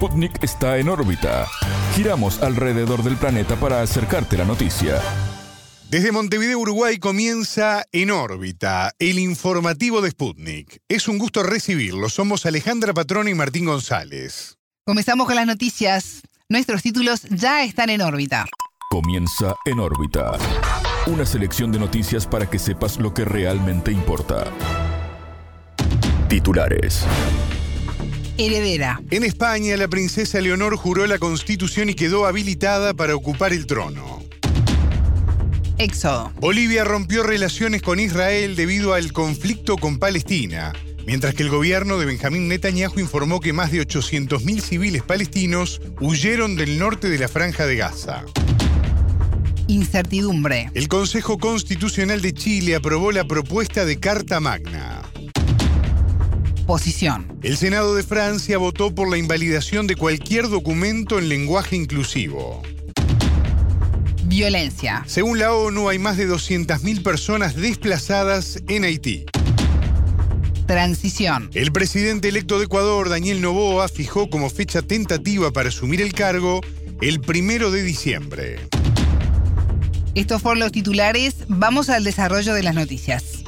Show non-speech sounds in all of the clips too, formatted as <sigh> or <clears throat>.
Sputnik está en órbita. Giramos alrededor del planeta para acercarte la noticia. Desde Montevideo, Uruguay, comienza En órbita, el informativo de Sputnik. Es un gusto recibirlo. Somos Alejandra Patrona y Martín González. Comenzamos con las noticias. Nuestros títulos ya están en órbita. Comienza En órbita. Una selección de noticias para que sepas lo que realmente importa. Titulares. Heredera. En España, la princesa Leonor juró la constitución y quedó habilitada para ocupar el trono. Éxodo. Bolivia rompió relaciones con Israel debido al conflicto con Palestina, mientras que el gobierno de Benjamín Netanyahu informó que más de 800.000 civiles palestinos huyeron del norte de la franja de Gaza. Incertidumbre. El Consejo Constitucional de Chile aprobó la propuesta de Carta Magna. El Senado de Francia votó por la invalidación de cualquier documento en lenguaje inclusivo. Violencia. Según la ONU, hay más de 200.000 personas desplazadas en Haití. Transición. El presidente electo de Ecuador, Daniel Noboa, fijó como fecha tentativa para asumir el cargo el primero de diciembre. Estos fueron los titulares. Vamos al desarrollo de las noticias.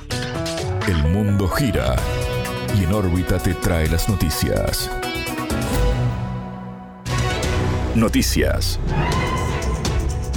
El mundo gira y en órbita te trae las noticias. Noticias.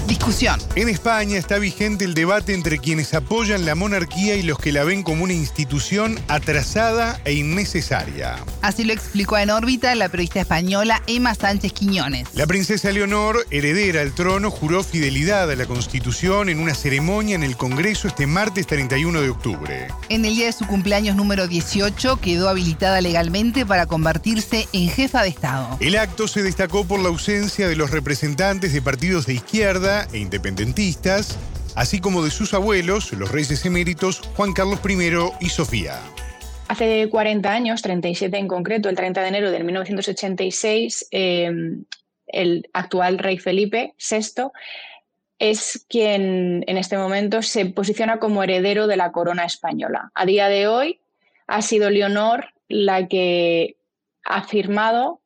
Discusión. En España está vigente el debate entre quienes apoyan la monarquía y los que la ven como una institución atrasada e innecesaria. Así lo explicó en órbita la periodista española Emma Sánchez Quiñones. La princesa Leonor, heredera al trono, juró fidelidad a la Constitución en una ceremonia en el Congreso este martes 31 de octubre. En el día de su cumpleaños número 18 quedó habilitada legalmente para convertirse en jefa de Estado. El acto se destacó por la ausencia de los representantes de partidos de izquierda e independentistas, así como de sus abuelos, los reyes eméritos Juan Carlos I y Sofía. Hace 40 años, 37 en concreto, el 30 de enero de 1986, eh, el actual rey Felipe VI es quien en este momento se posiciona como heredero de la corona española. A día de hoy ha sido Leonor la que ha firmado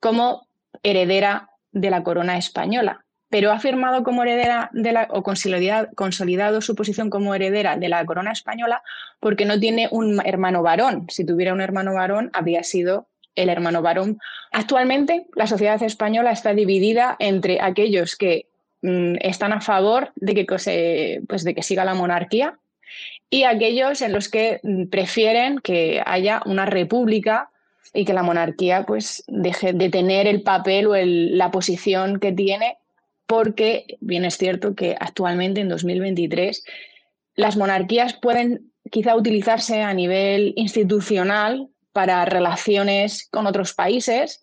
como heredera de la corona española pero ha firmado como heredera de la, o consolidado, su posición como heredera de la corona española porque no tiene un hermano varón. Si tuviera un hermano varón, habría sido el hermano varón. Actualmente, la sociedad española está dividida entre aquellos que mm, están a favor de que, pues de que siga la monarquía y aquellos en los que mm, prefieren que haya una república y que la monarquía pues, deje de tener el papel o la posición que tiene porque bien es cierto que actualmente en 2023 las monarquías pueden quizá utilizarse a nivel institucional para relaciones con otros países,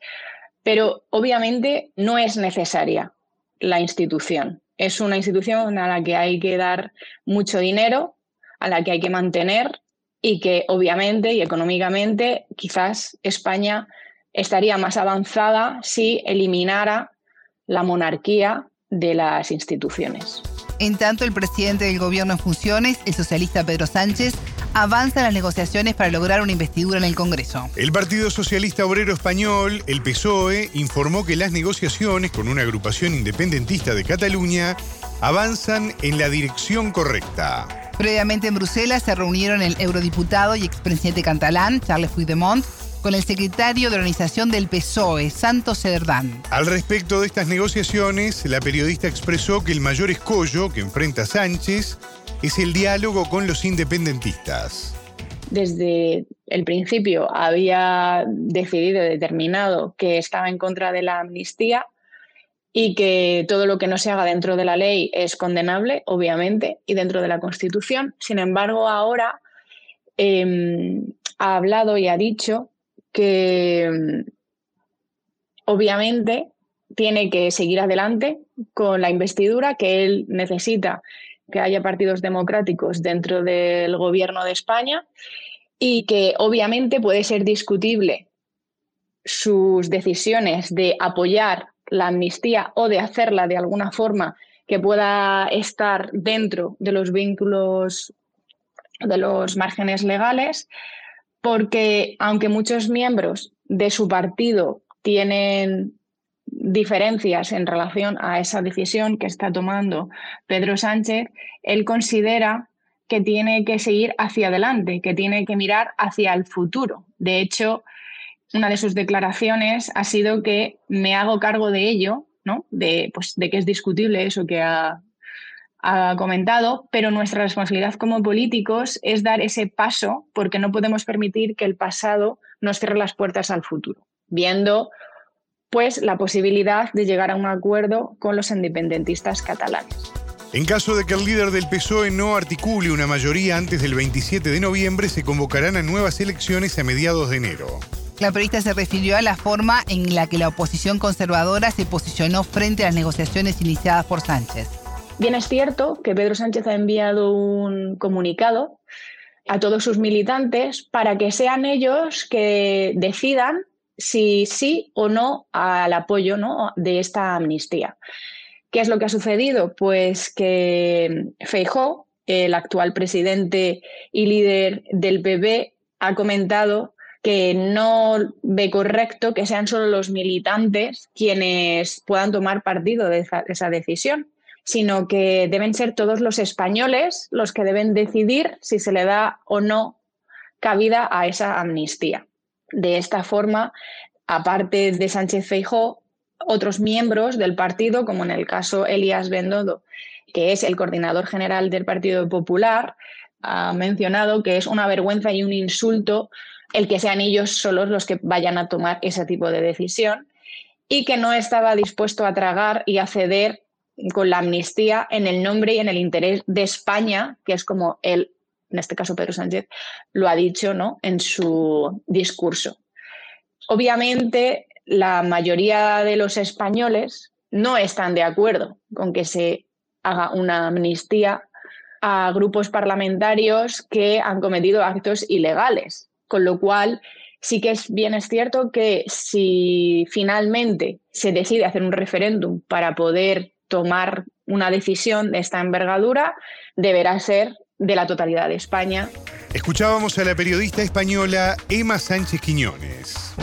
pero obviamente no es necesaria la institución. Es una institución a la que hay que dar mucho dinero, a la que hay que mantener y que obviamente y económicamente quizás España estaría más avanzada si eliminara la monarquía de las instituciones. En tanto, el presidente del gobierno en funciones, el socialista Pedro Sánchez, avanza en las negociaciones para lograr una investidura en el Congreso. El Partido Socialista Obrero Español, el PSOE, informó que las negociaciones con una agrupación independentista de Cataluña avanzan en la dirección correcta. Previamente en Bruselas se reunieron el eurodiputado y expresidente catalán, Charles Puigdemont, con el secretario de organización del PSOE, Santos Cerdán. Al respecto de estas negociaciones, la periodista expresó que el mayor escollo que enfrenta Sánchez es el diálogo con los independentistas. Desde el principio había decidido, determinado que estaba en contra de la amnistía y que todo lo que no se haga dentro de la ley es condenable, obviamente, y dentro de la Constitución. Sin embargo, ahora em, ha hablado y ha dicho que mm, obviamente tiene que seguir adelante con la investidura, que él necesita que haya partidos democráticos dentro del gobierno de España y que obviamente puede ser discutible sus decisiones de apoyar la amnistía o de hacerla de alguna forma que pueda estar dentro de los vínculos de los márgenes legales, porque aunque muchos miembros de su partido tienen diferencias en relación a esa decisión que está tomando Pedro Sánchez, él considera que tiene que seguir hacia adelante, que tiene que mirar hacia el futuro. De hecho, una de sus declaraciones ha sido que me hago cargo de ello, ¿no? de, pues, de que es discutible eso que ha, ha comentado, pero nuestra responsabilidad como políticos es dar ese paso porque no podemos permitir que el pasado nos cierre las puertas al futuro, viendo pues la posibilidad de llegar a un acuerdo con los independentistas catalanes. En caso de que el líder del PSOE no articule una mayoría antes del 27 de noviembre, se convocarán a nuevas elecciones a mediados de enero. La periodista se refirió a la forma en la que la oposición conservadora se posicionó frente a las negociaciones iniciadas por Sánchez. Bien es cierto que Pedro Sánchez ha enviado un comunicado a todos sus militantes para que sean ellos que decidan si sí o no al apoyo ¿no? de esta amnistía. ¿Qué es lo que ha sucedido? Pues que Feijó, el actual presidente y líder del PP, ha comentado que no ve correcto que sean solo los militantes quienes puedan tomar partido de esa, decisión, sino que deben ser todos los españoles los que deben decidir si se le da o no cabida a esa amnistía. De esta forma, aparte de Sánchez Feijó, otros miembros del partido, como en el caso Elías Bendodo, que es el coordinador general del Partido Popular, ha mencionado que es una vergüenza y un insulto el que sean ellos solos los que vayan a tomar ese tipo de decisión y que no estaba dispuesto a tragar y a ceder con la amnistía en el nombre y en el interés de España, que es como él, en este caso Pedro Sánchez, lo ha dicho ¿no? en su discurso. Obviamente, la mayoría de los españoles no están de acuerdo con que se haga una amnistía a grupos parlamentarios que han cometido actos ilegales, con lo cual sí que es bien es cierto que si finalmente se decide hacer un referéndum para poder tomar una decisión de esta envergadura, deberá ser de la totalidad de España. Escuchábamos a la periodista española Emma Sánchez Quiñones.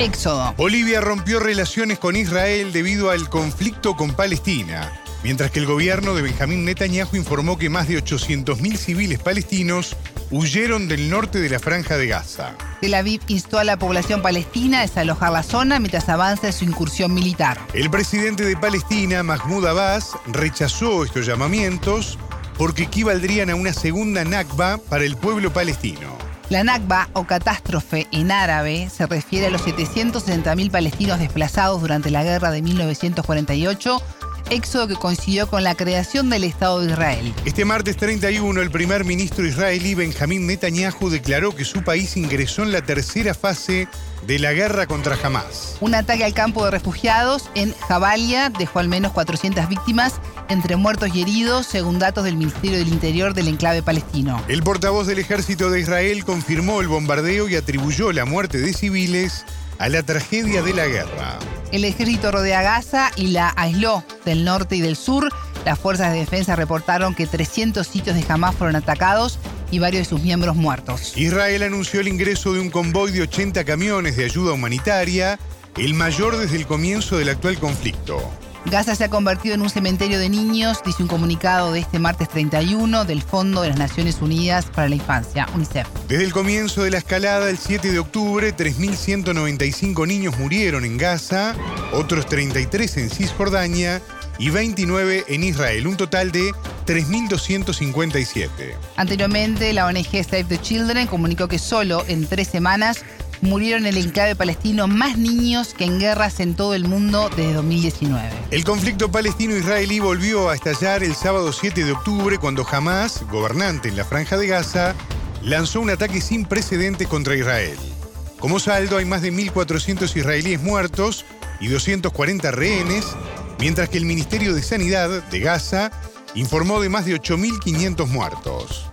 Éxodo. Bolivia rompió relaciones con Israel debido al conflicto con Palestina, mientras que el gobierno de Benjamín Netanyahu informó que más de 800.000 civiles palestinos huyeron del norte de la franja de Gaza. Tel Aviv instó a la población palestina a desalojar la zona mientras avanza su incursión militar. El presidente de Palestina, Mahmoud Abbas, rechazó estos llamamientos porque equivaldrían a una segunda Nakba para el pueblo palestino. La Nakba o catástrofe en árabe se refiere a los 760.000 palestinos desplazados durante la guerra de 1948 éxodo que coincidió con la creación del Estado de Israel. Este martes 31, el primer ministro israelí Benjamín Netanyahu declaró que su país ingresó en la tercera fase de la guerra contra Hamas. Un ataque al campo de refugiados en Jabalia dejó al menos 400 víctimas, entre muertos y heridos, según datos del Ministerio del Interior del enclave palestino. El portavoz del ejército de Israel confirmó el bombardeo y atribuyó la muerte de civiles a la tragedia de la guerra. El ejército rodea Gaza y la aisló del norte y del sur. Las fuerzas de defensa reportaron que 300 sitios de Hamas fueron atacados y varios de sus miembros muertos. Israel anunció el ingreso de un convoy de 80 camiones de ayuda humanitaria, el mayor desde el comienzo del actual conflicto. Gaza se ha convertido en un cementerio de niños, dice un comunicado de este martes 31 del Fondo de las Naciones Unidas para la Infancia, UNICEF. Desde el comienzo de la escalada, el 7 de octubre, 3.195 niños murieron en Gaza, otros 33 en Cisjordania y 29 en Israel, un total de 3.257. Anteriormente, la ONG Save the Children comunicó que solo en tres semanas murieron en el enclave palestino más niños que en guerras en todo el mundo desde 2019. El conflicto palestino-israelí volvió a estallar el sábado 7 de octubre cuando Hamas, gobernante en la franja de Gaza, lanzó un ataque sin precedentes contra Israel. Como saldo hay más de 1.400 israelíes muertos y 240 rehenes, mientras que el Ministerio de Sanidad de Gaza informó de más de 8.500 muertos.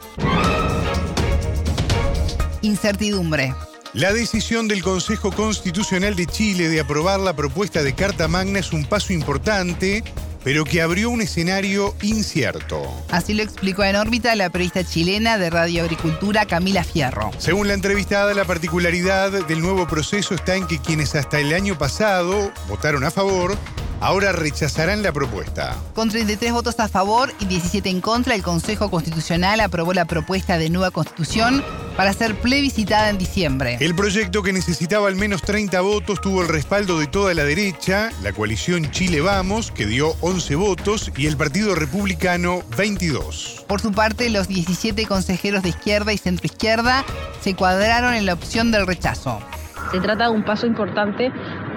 Incertidumbre. La decisión del Consejo Constitucional de Chile de aprobar la propuesta de Carta Magna es un paso importante pero que abrió un escenario incierto. Así lo explicó en órbita la periodista chilena de Radio Agricultura Camila Fierro. Según la entrevistada, la particularidad del nuevo proceso está en que quienes hasta el año pasado votaron a favor ahora rechazarán la propuesta. Con 33 votos a favor y 17 en contra, el Consejo Constitucional aprobó la propuesta de nueva constitución para ser plebiscitada en diciembre. El proyecto que necesitaba al menos 30 votos tuvo el respaldo de toda la derecha, la coalición Chile Vamos, que dio 11 votos, y el Partido Republicano 22. Por su parte, los 17 consejeros de izquierda y centroizquierda se cuadraron en la opción del rechazo. Se trata de un paso importante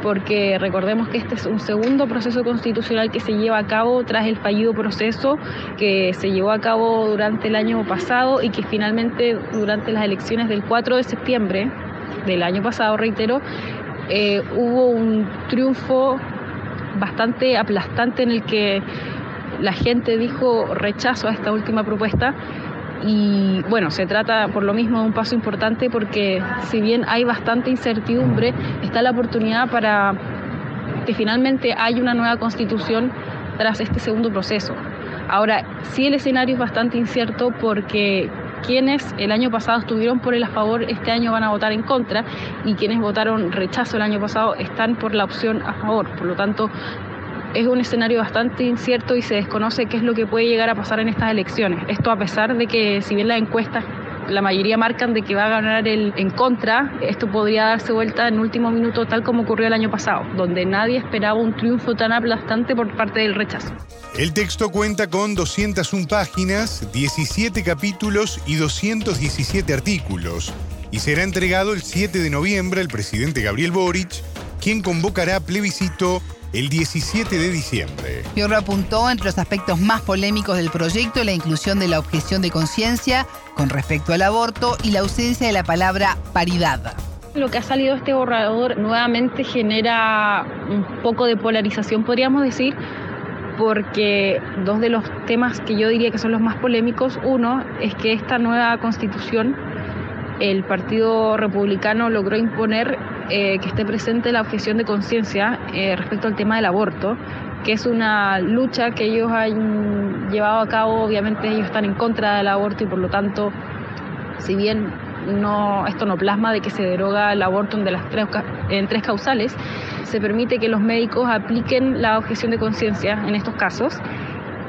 porque recordemos que este es un segundo proceso constitucional que se lleva a cabo tras el fallido proceso que se llevó a cabo durante el año pasado y que finalmente durante las elecciones del 4 de septiembre del año pasado, reitero, eh, hubo un triunfo bastante aplastante en el que la gente dijo rechazo a esta última propuesta y bueno, se trata por lo mismo de un paso importante porque si bien hay bastante incertidumbre, está la oportunidad para que finalmente haya una nueva constitución tras este segundo proceso. Ahora, sí el escenario es bastante incierto porque quienes el año pasado estuvieron por el a favor, este año van a votar en contra y quienes votaron rechazo el año pasado están por la opción a favor. Por lo tanto, es un escenario bastante incierto y se desconoce qué es lo que puede llegar a pasar en estas elecciones. Esto a pesar de que si bien las encuestas la mayoría marcan de que va a ganar el en contra, esto podría darse vuelta en último minuto tal como ocurrió el año pasado, donde nadie esperaba un triunfo tan aplastante por parte del rechazo. El texto cuenta con 201 páginas, 17 capítulos y 217 artículos y será entregado el 7 de noviembre al presidente Gabriel Boric, quien convocará plebiscito el 17 de diciembre. Fiorro apuntó entre los aspectos más polémicos del proyecto la inclusión de la objeción de conciencia con respecto al aborto y la ausencia de la palabra paridad. Lo que ha salido este borrador nuevamente genera un poco de polarización, podríamos decir, porque dos de los temas que yo diría que son los más polémicos, uno es que esta nueva constitución el Partido Republicano logró imponer eh, que esté presente la objeción de conciencia eh, respecto al tema del aborto, que es una lucha que ellos han llevado a cabo, obviamente ellos están en contra del aborto y por lo tanto, si bien no, esto no plasma de que se deroga el aborto en, tres causales, se permite que los médicos apliquen la objeción de conciencia en estos casos.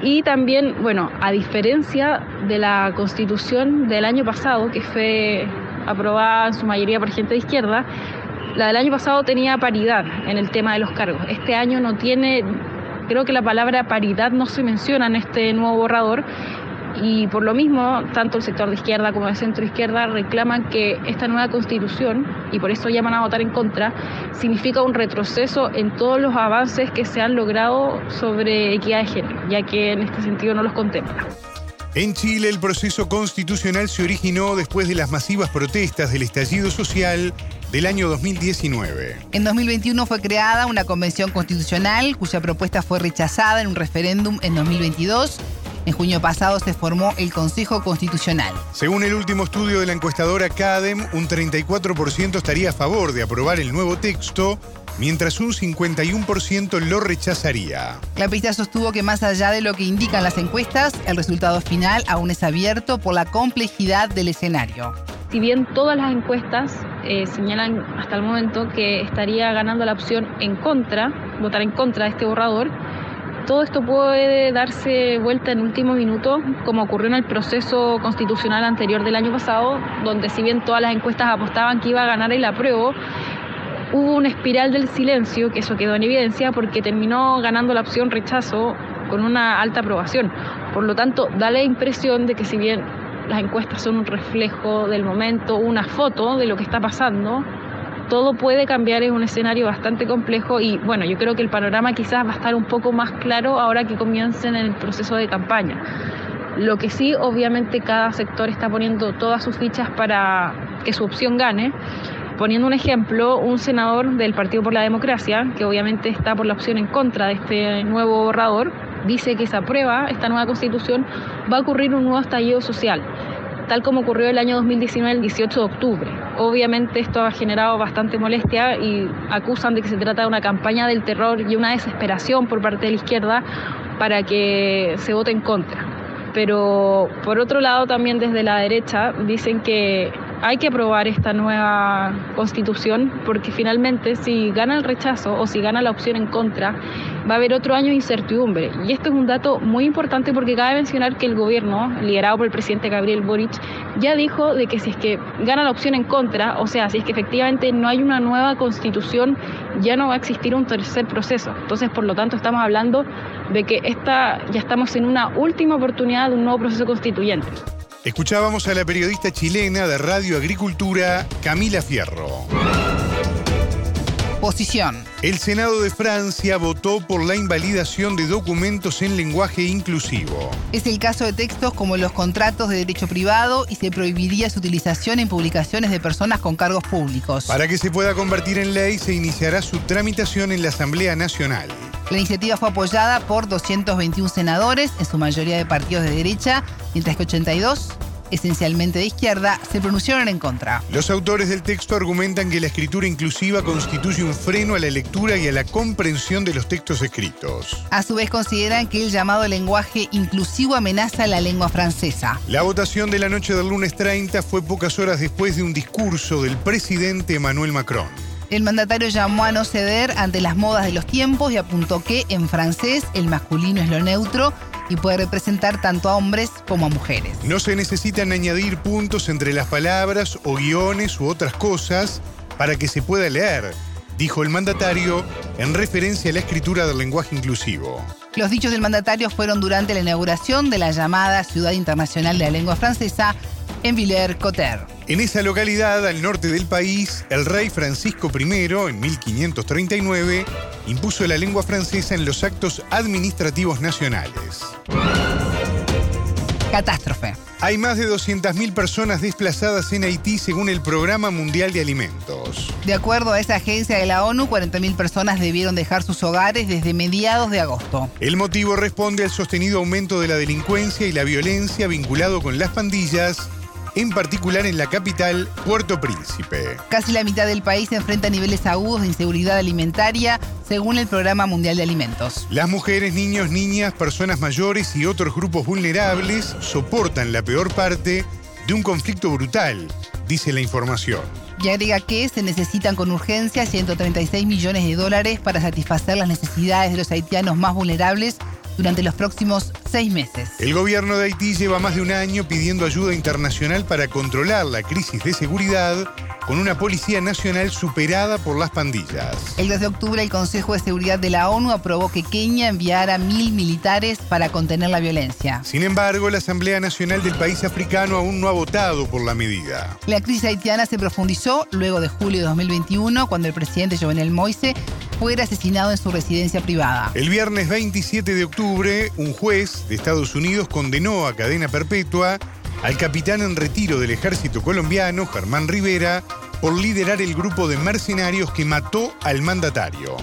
Y también, bueno, a diferencia de la constitución del año pasado, que fue aprobada en su mayoría por gente de izquierda, la del año pasado tenía paridad en el tema de los cargos. Este año no tiene, creo que la palabra paridad no se menciona en este nuevo borrador y por lo mismo, tanto el sector de izquierda como el centro izquierda reclaman que esta nueva constitución, y por eso llaman a votar en contra, significa un retroceso en todos los avances que se han logrado sobre equidad de género, ya que en este sentido no los contempla. En Chile el proceso constitucional se originó después de las masivas protestas del estallido social del año 2019. En 2021 fue creada una convención constitucional cuya propuesta fue rechazada en un referéndum en 2022 en junio pasado se formó el Consejo Constitucional. Según el último estudio de la encuestadora CADEM, un 34% estaría a favor de aprobar el nuevo texto, mientras un 51% lo rechazaría. La pista sostuvo que más allá de lo que indican las encuestas, el resultado final aún es abierto por la complejidad del escenario. Si bien todas las encuestas eh, señalan hasta el momento que estaría ganando la opción en contra, votar en contra de este borrador, todo esto puede darse vuelta en último minuto, como ocurrió en el proceso constitucional anterior del año pasado, donde si bien todas las encuestas apostaban que iba a ganar el apruebo, hubo una espiral del silencio, que eso quedó en evidencia, porque terminó ganando la opción rechazo con una alta aprobación. Por lo tanto, da la impresión de que si bien las encuestas son un reflejo del momento, una foto de lo que está pasando, todo puede cambiar, es un escenario bastante complejo y bueno, yo creo que el panorama quizás va a estar un poco más claro ahora que comiencen el proceso de campaña. Lo que sí, obviamente cada sector está poniendo todas sus fichas para que su opción gane. Poniendo un ejemplo, un senador del Partido por la Democracia, que obviamente está por la opción en contra de este nuevo borrador, dice que se aprueba esta nueva constitución, va a ocurrir un nuevo estallido social, tal como ocurrió el año 2019, el 18 de octubre Obviamente esto ha generado bastante molestia y acusan de que se trata de una campaña del terror y una desesperación por parte de la izquierda para que se vote en contra. Pero por otro lado también desde la derecha dicen que hay que aprobar esta nueva constitución porque finalmente si gana el rechazo o si gana la opción en contra, va a haber otro año de incertidumbre. Y esto es un dato muy importante porque cabe mencionar que el gobierno, liderado por el presidente Gabriel Boric, ya dijo de que si es que gana la opción en contra, o sea, si es que efectivamente no hay una nueva constitución, ya no va a existir un tercer proceso. Entonces, por lo tanto, estamos hablando de que esta, ya estamos en una última oportunidad de un nuevo proceso constituyente. Escuchábamos a la periodista chilena de Radio Agricultura, Camila Fierro. Posición. El Senado de Francia votó por la invalidación de documentos en lenguaje inclusivo. Es el caso de textos como los contratos de derecho privado y se prohibiría su utilización en publicaciones de personas con cargos públicos. Para que se pueda convertir en ley, se iniciará su tramitación en la Asamblea Nacional. La iniciativa fue apoyada por 221 senadores, en su mayoría de partidos de derecha, mientras que 82 esencialmente de izquierda, se pronunciaron en contra. Los autores del texto argumentan que la escritura inclusiva constituye un freno a la lectura y a la comprensión de los textos escritos. A su vez consideran que el llamado lenguaje inclusivo amenaza a la lengua francesa. La votación de la noche del lunes 30 fue pocas horas después de un discurso del presidente Emmanuel Macron. El mandatario llamó a no ceder ante las modas de los tiempos y apuntó que en francés el masculino es lo neutro y puede representar tanto a hombres como a mujeres. No se necesitan añadir puntos entre las palabras o guiones u otras cosas para que se pueda leer, dijo el mandatario en referencia a la escritura del lenguaje inclusivo. Los dichos del mandatario fueron durante la inauguración de la llamada Ciudad Internacional de la Lengua Francesa en Villers-Cotterêts. En esa localidad, al norte del país, el rey Francisco I, en 1539, impuso la lengua francesa en los actos administrativos nacionales. Catástrofe. Hay más de 200.000 personas desplazadas en Haití según el Programa Mundial de Alimentos. De acuerdo a esa agencia de la ONU, 40.000 personas debieron dejar sus hogares desde mediados de agosto. El motivo responde al sostenido aumento de la delincuencia y la violencia vinculado con las pandillas en particular en la capital, Puerto Príncipe. Casi la mitad del país enfrenta niveles agudos de inseguridad alimentaria, según el Programa Mundial de Alimentos. Las mujeres, niños, niñas, personas mayores y otros grupos vulnerables soportan la peor parte de un conflicto brutal, dice la información. Y agrega que se necesitan con urgencia 136 millones de dólares para satisfacer las necesidades de los haitianos más vulnerables durante los próximos seis meses. El gobierno de Haití lleva más de un año pidiendo ayuda internacional para controlar la crisis de seguridad con una policía nacional superada por las pandillas. El 2 de octubre el Consejo de Seguridad de la ONU aprobó que Kenia enviara mil militares para contener la violencia. Sin embargo, la Asamblea Nacional del país africano aún no ha votado por la medida. La crisis haitiana se profundizó luego de julio de 2021, cuando el presidente Jovenel Moise fue asesinado en su residencia privada. El viernes 27 de octubre, un juez de Estados Unidos condenó a cadena perpetua al capitán en retiro del ejército colombiano, Germán Rivera, por liderar el grupo de mercenarios que mató al mandatario.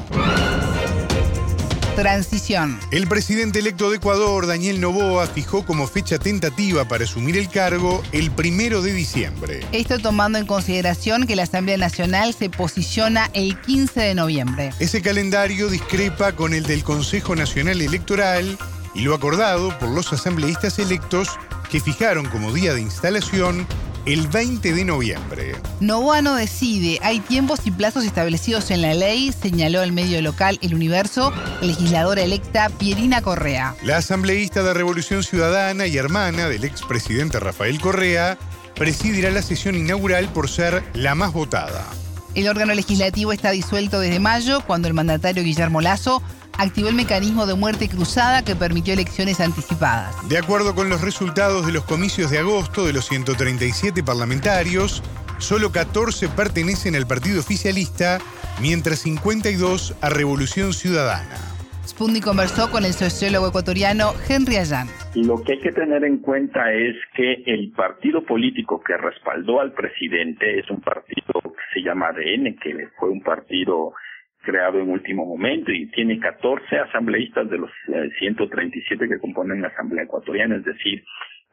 Transición. El presidente electo de Ecuador, Daniel Novoa, fijó como fecha tentativa para asumir el cargo el primero de diciembre. Esto tomando en consideración que la Asamblea Nacional se posiciona el 15 de noviembre. Ese calendario discrepa con el del Consejo Nacional Electoral y lo acordado por los asambleístas electos que fijaron como día de instalación el 20 de noviembre. Novoa no decide, hay tiempos y plazos establecidos en la ley, señaló el medio local El Universo, legisladora electa Pierina Correa. La asambleísta de Revolución Ciudadana y hermana del expresidente Rafael Correa presidirá la sesión inaugural por ser la más votada. El órgano legislativo está disuelto desde mayo, cuando el mandatario Guillermo Lazo activó el mecanismo de muerte cruzada que permitió elecciones anticipadas. De acuerdo con los resultados de los comicios de agosto de los 137 parlamentarios, solo 14 pertenecen al partido oficialista, mientras 52 a Revolución Ciudadana. Spundi conversó con el sociólogo ecuatoriano Henry Allán. Lo que hay que tener en cuenta es que el partido político que respaldó al presidente es un partido que se llama ADN, que fue un partido creado en último momento y tiene 14 asambleístas de los 137 eh, que componen la Asamblea Ecuatoriana, es decir,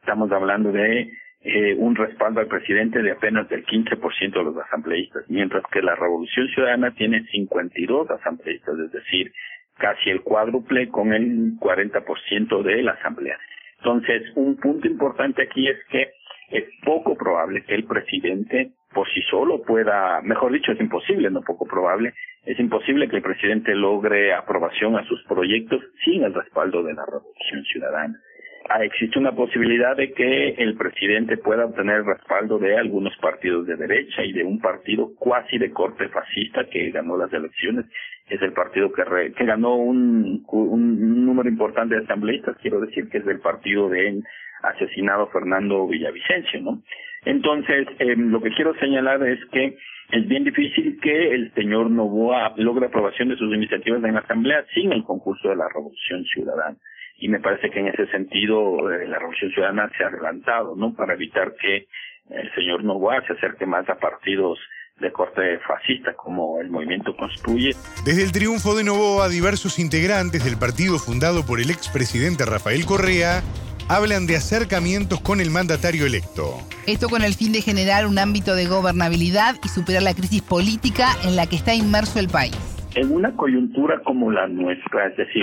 estamos hablando de eh, un respaldo al presidente de apenas del 15% de los asambleístas, mientras que la Revolución Ciudadana tiene 52 asambleístas, es decir, casi el cuádruple con el 40% de la asamblea. Entonces, un punto importante aquí es que es poco probable que el presidente por sí solo pueda, mejor dicho, es imposible, no poco probable, es imposible que el presidente logre aprobación a sus proyectos sin el respaldo de la Revolución Ciudadana. Ah, existe una posibilidad de que el presidente pueda obtener respaldo de algunos partidos de derecha y de un partido cuasi de corte fascista que ganó las elecciones. Es el partido que, que ganó un, un número importante de asambleístas, quiero decir que es del partido de asesinado Fernando Villavicencio, ¿no? Entonces, eh, lo que quiero señalar es que es bien difícil que el señor Novoa logre aprobación de sus iniciativas en la Asamblea sin el concurso de la Revolución Ciudadana. Y me parece que en ese sentido eh, la Revolución Ciudadana se ha adelantado, ¿no? Para evitar que el señor Novoa se acerque más a partidos de corte fascista como el movimiento construye. Desde el triunfo de Novoa, diversos integrantes del partido fundado por el expresidente Rafael Correa hablan de acercamientos con el mandatario electo. Esto con el fin de generar un ámbito de gobernabilidad y superar la crisis política en la que está inmerso el país. En una coyuntura como la nuestra, es decir,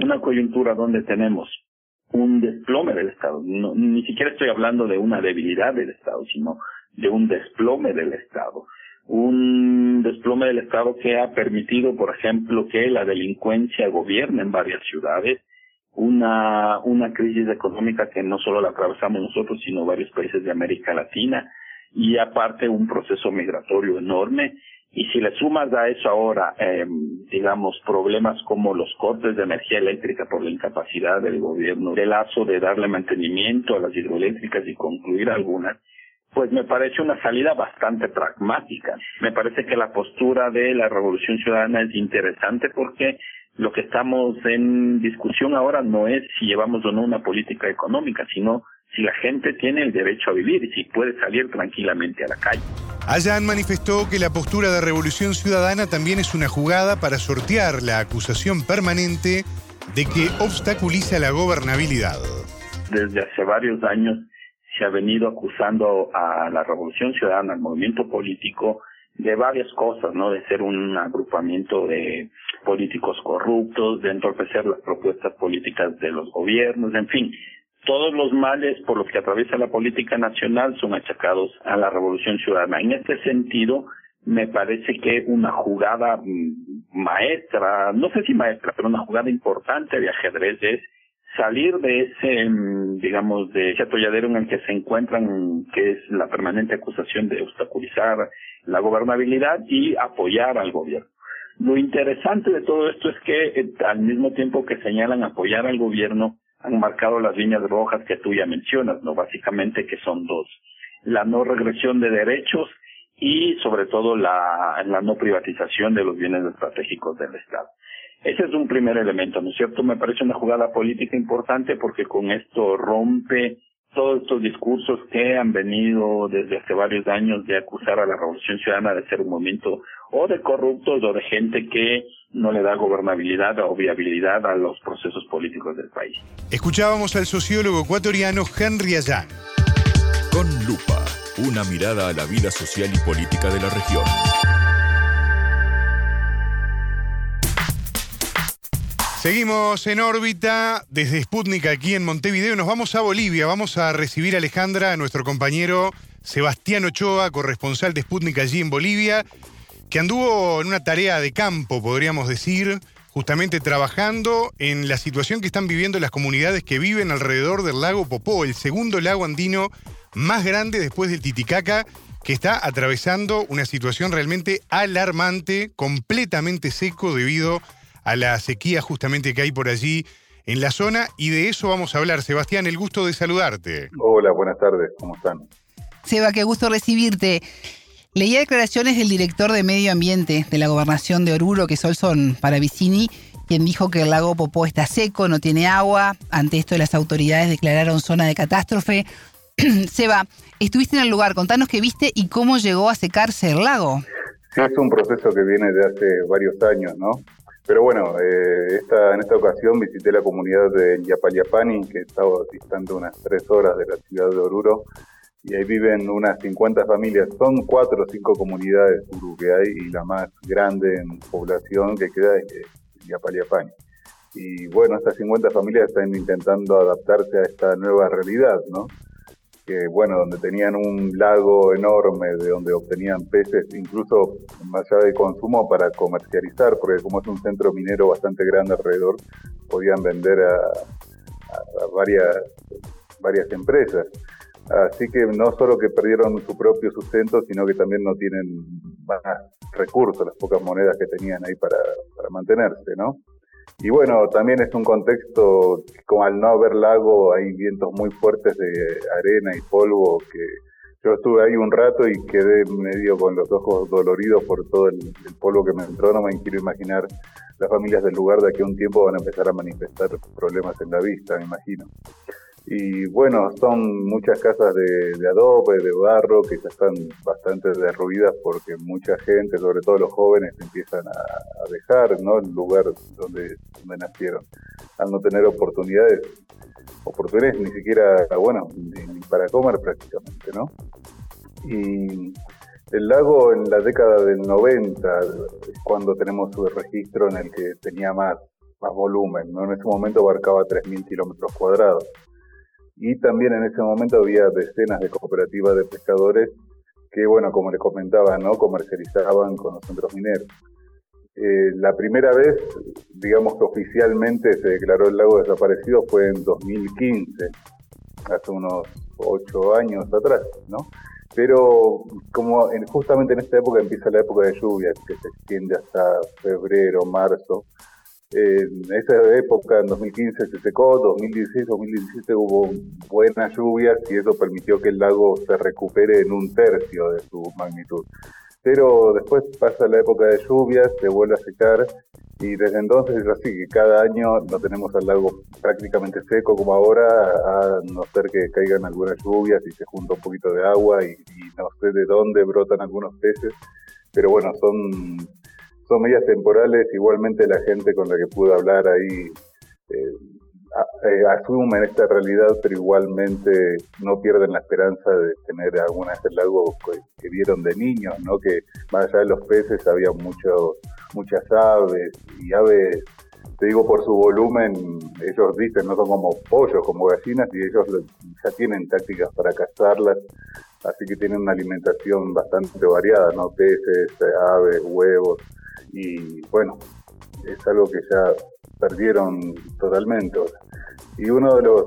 una coyuntura donde tenemos un desplome del Estado, ni siquiera estoy hablando de una debilidad del Estado, sino de un desplome del Estado. Un desplome del Estado que ha permitido, por ejemplo, que la delincuencia gobierne en varias ciudades, una, una crisis económica que no solo la atravesamos nosotros, sino varios países de América Latina, y aparte un proceso migratorio enorme. Y si le sumas a eso ahora, eh, digamos, problemas como los cortes de energía eléctrica por la incapacidad del gobierno del lazo de darle mantenimiento a las hidroeléctricas y concluir algunas, pues me parece una salida bastante pragmática. Me parece que la postura de la Revolución Ciudadana es interesante porque lo que estamos en discusión ahora no es si llevamos o no una política económica, sino si la gente tiene el derecho a vivir y si puede salir tranquilamente a la calle. Allan manifestó que la postura de Revolución Ciudadana también es una jugada para sortear la acusación permanente de que obstaculiza la gobernabilidad. Desde hace varios años se ha venido acusando a la Revolución Ciudadana, al movimiento político, de varias cosas, ¿no? De ser un agrupamiento de políticos corruptos, de entorpecer las propuestas políticas de los gobiernos, en fin. Todos los males por los que atraviesa la política nacional son achacados a la revolución ciudadana. En este sentido, me parece que una jugada mm, maestra, no sé si maestra, pero una jugada importante de ajedrez es salir de ese, mm, digamos, de ese atolladero en el que se encuentran, que es la permanente acusación de obstaculizar la gobernabilidad y apoyar al gobierno. Lo interesante de todo esto es que eh, al mismo tiempo que señalan apoyar al gobierno, han marcado las líneas rojas que tú ya mencionas, ¿no? Básicamente que son dos. La no regresión de derechos y sobre todo la, la no privatización de los bienes estratégicos del Estado. Ese es un primer elemento, ¿no es cierto? Me parece una jugada política importante porque con esto rompe todos estos discursos que han venido desde hace varios años de acusar a la Revolución Ciudadana de ser un movimiento o de corruptos o de gente que no le da gobernabilidad o viabilidad a los procesos políticos del país. Escuchábamos al sociólogo ecuatoriano Henry Ayán. Con lupa, una mirada a la vida social y política de la región. Seguimos en órbita desde Sputnik aquí en Montevideo. Nos vamos a Bolivia. Vamos a recibir a Alejandra, a nuestro compañero Sebastián Ochoa, corresponsal de Sputnik allí en Bolivia, que anduvo en una tarea de campo, podríamos decir, justamente trabajando en la situación que están viviendo las comunidades que viven alrededor del lago Popó, el segundo lago andino más grande después del Titicaca, que está atravesando una situación realmente alarmante, completamente seco debido a a la sequía justamente que hay por allí en la zona y de eso vamos a hablar. Sebastián, el gusto de saludarte. Hola, buenas tardes, ¿cómo están? Seba, qué gusto recibirte. Leía declaraciones del director de Medio Ambiente de la Gobernación de Oruro, que Solson Paravicini, quien dijo que el lago Popó está seco, no tiene agua. Ante esto las autoridades declararon zona de catástrofe. <clears throat> Seba, estuviste en el lugar, contanos qué viste y cómo llegó a secarse el lago. Sí, es un proceso que viene de hace varios años, ¿no? Pero bueno, eh, esta, en esta ocasión visité la comunidad de Yapaliapani, que estaba distante unas tres horas de la ciudad de Oruro, y ahí viven unas 50 familias. Son cuatro o cinco comunidades que hay y la más grande en población que queda es Yapaliapaña. Y bueno, estas 50 familias están intentando adaptarse a esta nueva realidad, ¿no? Que bueno, donde tenían un lago enorme de donde obtenían peces, incluso más allá de consumo para comercializar, porque como es un centro minero bastante grande alrededor, podían vender a, a varias, varias empresas. Así que no solo que perdieron su propio sustento, sino que también no tienen más recursos, las pocas monedas que tenían ahí para, para mantenerse, ¿no? Y bueno, también es un contexto, como al no haber lago, hay vientos muy fuertes de arena y polvo que yo estuve ahí un rato y quedé medio con los ojos doloridos por todo el, polvo que me entró. No me quiero imaginar las familias del lugar de aquí a un tiempo van a empezar a manifestar problemas en la vista, me imagino. Y bueno, son muchas casas de, adobe, de barro, que ya están bastante derruidas porque mucha gente, sobre todo los jóvenes, empiezan a, dejar ¿no? el lugar donde, donde nacieron, al no tener oportunidades, oportunidades ni siquiera, bueno, ni para comer prácticamente, ¿no? Y el lago en la década del 90 es cuando tenemos su registro en el que tenía más, más volumen, ¿no? En ese momento abarcaba 3.000 kilómetros cuadrados y también en ese momento había decenas de cooperativas de pescadores que, bueno, como les comentaba, ¿no? comercializaban con los centros mineros. Eh, la primera vez, digamos que oficialmente se declaró el lago desaparecido fue en 2015, hace unos ocho años atrás, ¿no? Pero como en, justamente en esta época empieza la época de lluvias, que se extiende hasta febrero, marzo, en esa época, en 2015, se secó, 2016, 2017 hubo buenas lluvias y eso permitió que el lago se recupere en un tercio de su magnitud. Pero después pasa la época de lluvias, se vuelve a secar y desde entonces es así que cada año no tenemos al lago prácticamente seco como ahora, a no ser que caigan algunas lluvias y se junta un poquito de agua y, y no sé de dónde brotan algunos peces, pero bueno, son son medidas temporales, igualmente la gente con la que pude hablar ahí eh, eh, asumen esta realidad, pero igualmente no pierden la esperanza de tener alguna vez el algo que, vieron de niños, ¿no? que más allá de los peces había muchos muchas aves y aves, te digo por su volumen, ellos dicen, no son como pollos, como gallinas, y ellos ya tienen tácticas para cazarlas, así que tienen una alimentación bastante variada, ¿no? peces, aves, huevos y bueno, es algo que ya perdieron totalmente. Y uno de los,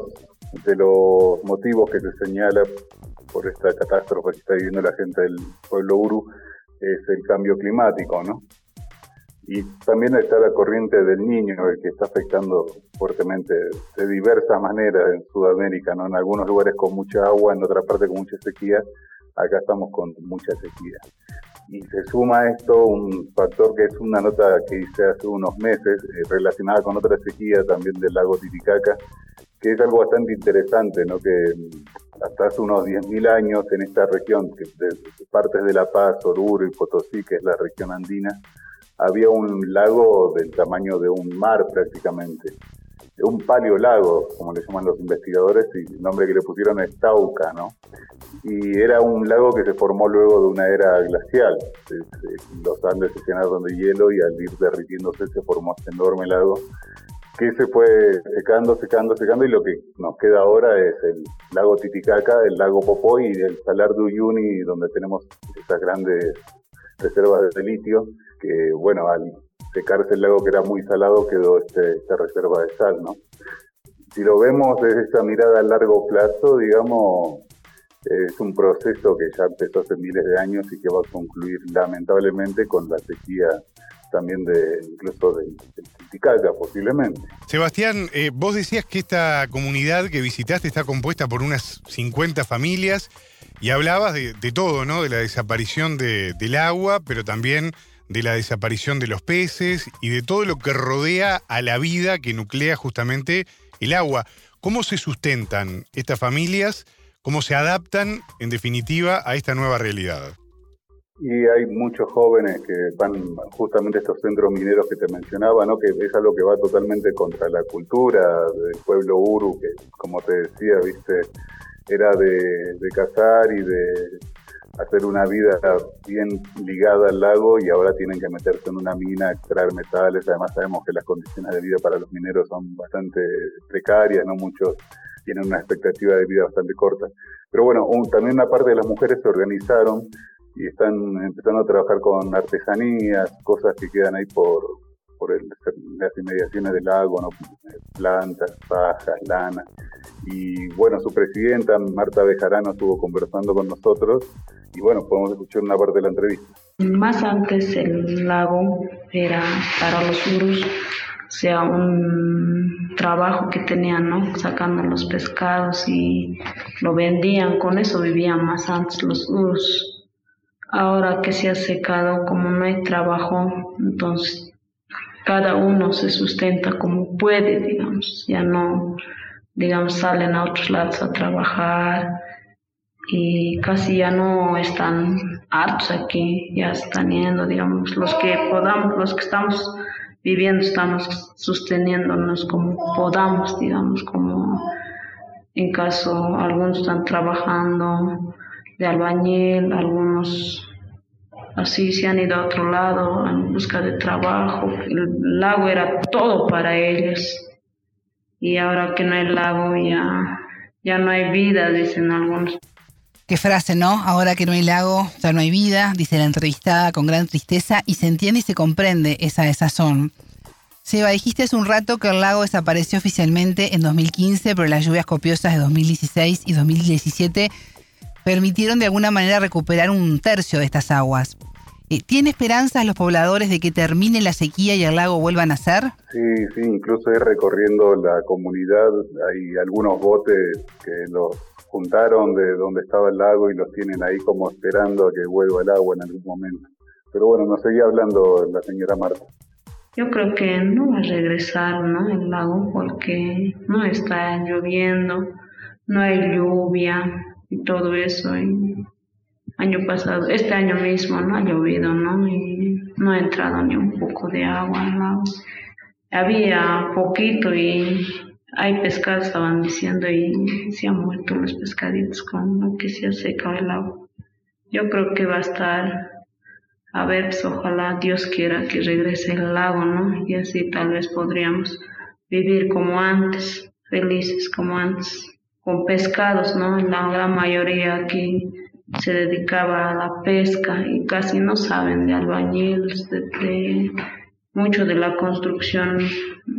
de los motivos que se señala por esta catástrofe que está viviendo la gente del pueblo Uru es el cambio climático, ¿no? Y también está la corriente del niño, el que está afectando fuertemente de diversas maneras en Sudamérica, ¿no? En algunos lugares con mucha agua, en otra parte con mucha sequía, acá estamos con mucha sequía y se suma a esto un factor que es una nota que hice hace unos meses eh, relacionada con otra sequía también del lago Titicaca, que es algo bastante interesante, ¿no? que mm, hasta hace unos 10.000 años en esta región, que de, partes de La Paz, Oruro y Potosí, que es la región andina, había un lago del tamaño de un mar prácticamente un paleolago, como le llaman los investigadores, y el nombre que le pusieron es Tauca, ¿no? Y era un lago que se formó luego de una era glacial. Los Andes se llenaron de hielo y al ir derritiéndose se formó este enorme lago que se fue secando, secando, secando y lo que nos queda ahora es el lago Titicaca, el lago Popoy y el Salar de Uyuni, donde tenemos esas grandes reservas de litio, que bueno, al secarse el lago que era muy salado, quedó este, esta reserva de sal, ¿no? Si lo vemos desde esa mirada a largo plazo, digamos, es un proceso que ya empezó hace miles de años y que va a concluir lamentablemente con la sequía también de incluso del de Titicaca posiblemente. Sebastián, eh, vos decías que esta comunidad que visitaste está compuesta por unas 50 familias y hablabas de, de todo, ¿no? De la desaparición de, del agua, pero también de la desaparición de los peces y de todo lo que rodea a la vida que nuclea justamente el agua. ¿Cómo se sustentan estas familias? ¿Cómo se adaptan, en definitiva, a esta nueva realidad? Y hay muchos jóvenes que van justamente a estos centros mineros que te mencionaba, ¿no? que es algo que va totalmente contra la cultura del pueblo Uru, que como te decía, viste, era de, de cazar y de hacer una vida bien ligada al lago y ahora tienen que meterse en una mina extraer metales. Además sabemos que las condiciones de vida para los mineros son bastante precarias, no muchos tienen una expectativa de vida bastante corta. Pero bueno, también una parte de las mujeres se organizaron y están empezando a trabajar con artesanías, cosas que quedan ahí por, por el, las inmediaciones del lago, ¿no? plantas, pajas, lana. Y bueno, su presidenta, Marta Bejarano, estuvo conversando con nosotros y bueno, podemos escuchar una parte de la entrevista. Más antes el lago era para los urus, o sea, un trabajo que tenían, ¿no? Sacando los pescados y lo vendían, con eso vivían más antes los urus. Ahora que se ha secado, como no hay trabajo, entonces cada uno se sustenta como puede, digamos, ya no, digamos, salen a otros lados a trabajar y casi ya no están hartos aquí, ya están yendo, digamos, los que podamos, los que estamos viviendo, estamos sosteniéndonos como podamos, digamos, como en caso algunos están trabajando de albañil, algunos así se han ido a otro lado en busca de trabajo. El lago era todo para ellos y ahora que no hay lago ya, ya no hay vida, dicen algunos. Qué frase, ¿no? Ahora que no hay lago, ya no hay vida, dice la entrevistada con gran tristeza y se entiende y se comprende esa desazón. Seba, dijiste hace un rato que el lago desapareció oficialmente en 2015, pero las lluvias copiosas de 2016 y 2017 permitieron de alguna manera recuperar un tercio de estas aguas. Eh, ¿Tiene esperanzas los pobladores de que termine la sequía y el lago vuelva a nacer? Sí, sí, incluso ahí recorriendo la comunidad hay algunos botes que los juntaron de donde estaba el lago y los tienen ahí como esperando a que vuelva el agua en algún momento. Pero bueno, nos seguía hablando la señora Marta. Yo creo que no va a regresar ¿no? el lago porque no está lloviendo, no hay lluvia, y todo eso. Y año pasado, este año mismo no ha llovido, ¿no? Y no ha entrado ni un poco de agua al lago. Había poquito y hay pescados, estaban diciendo, y se han muerto los pescaditos con lo que se ha secado el agua. Yo creo que va a estar, a ver, pues ojalá Dios quiera que regrese el lago, ¿no? Y así tal vez podríamos vivir como antes, felices como antes con pescados, ¿no? La gran mayoría aquí se dedicaba a la pesca y casi no saben de albañiles, de, mucho de la construcción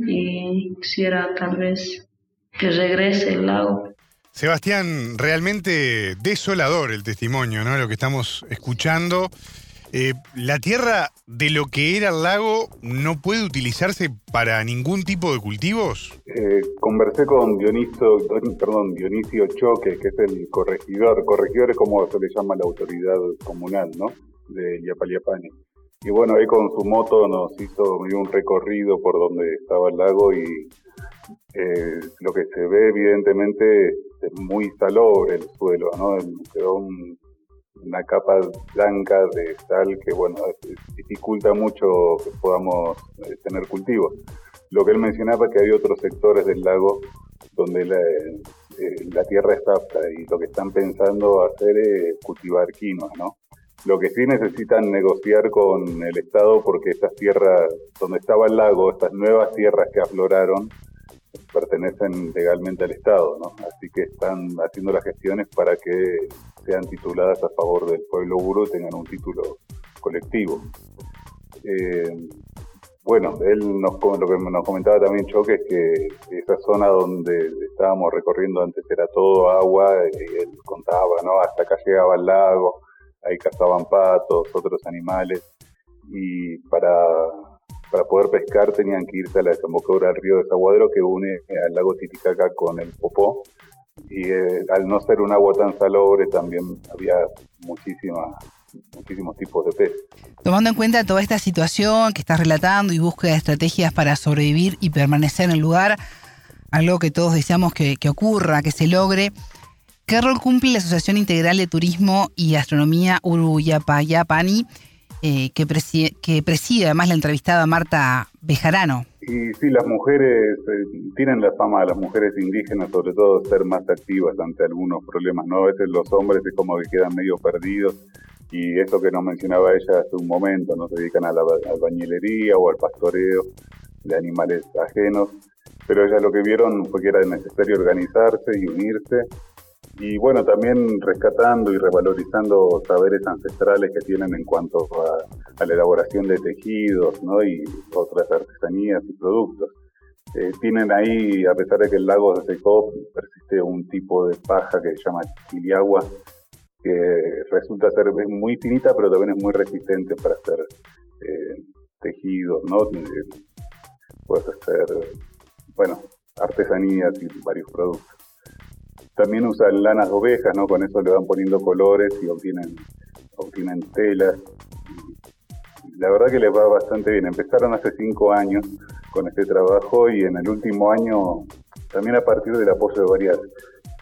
y quisiera tal vez que regrese el lago. Sebastián, realmente desolador el testimonio, ¿no? Lo que estamos escuchando. Eh, la tierra de lo que era el lago no puede utilizarse para ningún tipo de cultivos. Eh, conversé con Dionisio, perdón, Dionisio Choque, que es el corregidor. Corregidor es como se le llama la autoridad comunal, ¿no? De Yapaliapani. Y bueno, ahí con su moto nos hizo un recorrido por donde estaba el lago y eh, lo que se ve evidentemente es muy salobre el suelo, ¿no? Quedó un, una capa blanca de sal que, bueno, dificulta mucho que podamos eh, tener cultivos. Lo que él mencionaba es que hay otros sectores del lago donde la, eh, la tierra está apta y lo que están pensando hacer es cultivar quinoa, ¿no? Lo que sí necesitan negociar con el Estado porque estas tierras, donde estaba el lago, estas nuevas tierras que afloraron, pertenecen legalmente al Estado, ¿no? Así que están haciendo las gestiones para que sean tituladas a favor del pueblo buro y tengan un título colectivo. Eh, bueno, él nos, lo que nos comentaba también Choque es que esa zona donde estábamos recorriendo antes era todo agua, él contaba, ¿no? Hasta acá llegaba el lago, ahí cazaban patos, otros animales, y para para poder pescar tenían que irse a la desembocadura del río Desaguadero que une al lago Titicaca con el Popó. Y eh, al no ser un agua tan salobre también había muchísimas muchísimos tipos de peces. Tomando en cuenta toda esta situación que estás relatando y búsqueda de estrategias para sobrevivir y permanecer en el lugar, algo que todos deseamos que, que ocurra, que se logre, ¿qué rol cumple la Asociación Integral de Turismo y Astronomía Uruyapayapani eh, que, preside, además la entrevistada Marta Bejarano. Y sí, las mujeres eh, tienen la fama, las mujeres indígenas sobre todo, ser más activas ante algunos problemas, ¿no? A veces los hombres es como que quedan medio perdidos y eso que nos mencionaba ella hace un momento, no se dedican a la albañilería o al pastoreo de animales ajenos, pero ellas lo que vieron fue que era necesario organizarse y unirse y bueno, también rescatando y revalorizando saberes ancestrales que tienen en cuanto a, la elaboración de tejidos ¿no? y otras artesanías y productos. Eh, tienen ahí, a pesar de que el lago se secó, persiste un tipo de paja que se llama chiliagua, que resulta ser muy finita, pero también es muy resistente para hacer eh, tejidos, ¿no? Eh, puede hacer, bueno, artesanías y varios productos. También usan lanas de ovejas, ¿no? Con eso le van poniendo colores y obtienen, obtienen telas. La verdad que les va bastante bien. Empezaron hace cinco años con este trabajo y en el último año, también a partir del apoyo de varias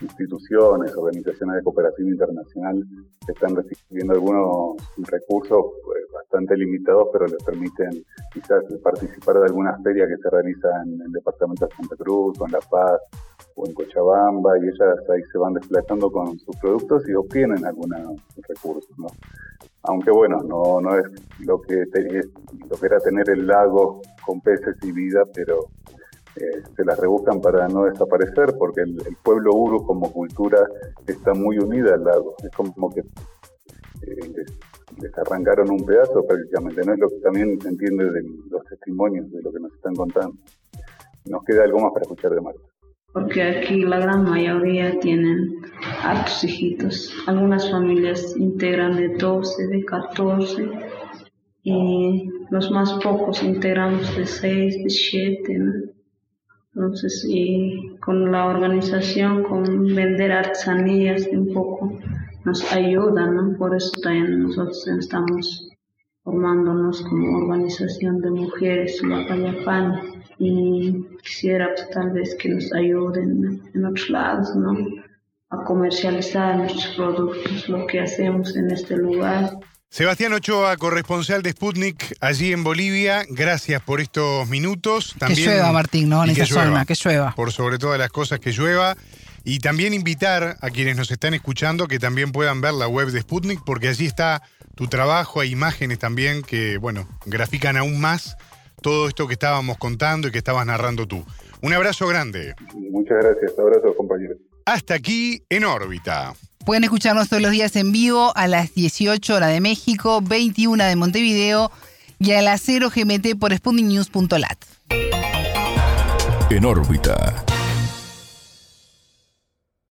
instituciones, organizaciones de cooperación internacional, están recibiendo algunos recursos pues, bastante limitados, pero les permiten quizás participar de algunas ferias que se realizan en el departamento de Santa Cruz o en La Paz o en Cochabamba y ellas ahí se van desplazando con sus productos y obtienen algunos recursos, ¿no? Aunque bueno, no, no es lo que, lo que era tener el lago con peces y vida, pero eh, se las rebuscan para no desaparecer porque el, pueblo uru como cultura está muy unida al lago. Es como que eh, les, arrancaron un pedazo prácticamente, ¿no? Es lo que también se entiende de los testimonios, de lo que nos están contando. Nos queda algo más para escuchar de Marta porque aquí la gran mayoría tienen hartos hijitos. Algunas familias integran de 12, de 14 y los más pocos integramos de 6, de 7. Entonces, y con la organización, con vender artesanías un poco, nos ayuda, ¿no? Por eso también nosotros estamos formándonos como organización de mujeres la Payapana y quisiera pues, tal vez que nos ayuden en otros lados, ¿no? A comercializar nuestros productos, lo que hacemos en este lugar. Sebastián Ochoa, corresponsal de Sputnik allí en Bolivia, gracias por estos minutos. También, que llueva, Martín, ¿no? En esa zona, que llueva. Por sobre todas las cosas, que llueva. Y también invitar a quienes nos están escuchando que también puedan ver la web de Sputnik, porque allí está tu trabajo, hay imágenes también que, bueno, grafican aún más todo esto que estábamos contando y que estabas narrando tú. Un abrazo grande. Muchas gracias, abrazo compañeros. Hasta aquí en órbita. Pueden escucharnos todos los días en vivo a las 18 horas de México, 21 de Montevideo y a las 0 GMT por sputniknews.lat. En órbita.